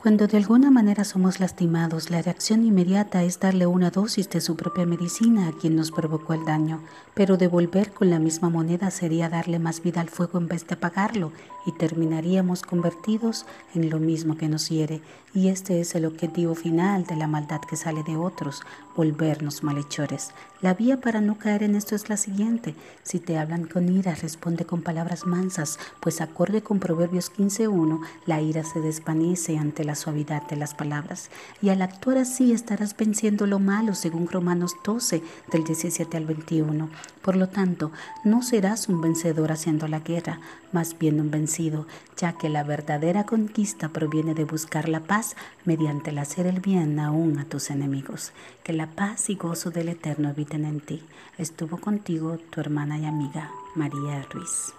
Cuando de alguna manera somos lastimados, la reacción inmediata es darle una dosis de su propia medicina a quien nos provocó el daño, pero devolver con la misma moneda sería darle más vida al fuego en vez de apagarlo y terminaríamos convertidos en lo mismo que nos hiere. Y este es el objetivo final de la maldad que sale de otros, volvernos malhechores. La vía para no caer en esto es la siguiente. Si te hablan con ira, responde con palabras mansas, pues acorde con Proverbios 15.1, la ira se desvanece ante la suavidad de las palabras. Y al actuar así estarás venciendo lo malo, según Romanos 12, del 17 al 21. Por lo tanto, no serás un vencedor haciendo la guerra, más bien un vencido, ya que la verdadera conquista proviene de buscar la paz mediante el hacer el bien aún a tus enemigos. Que la paz y gozo del Eterno habiten en ti. Estuvo contigo tu hermana y amiga María Ruiz.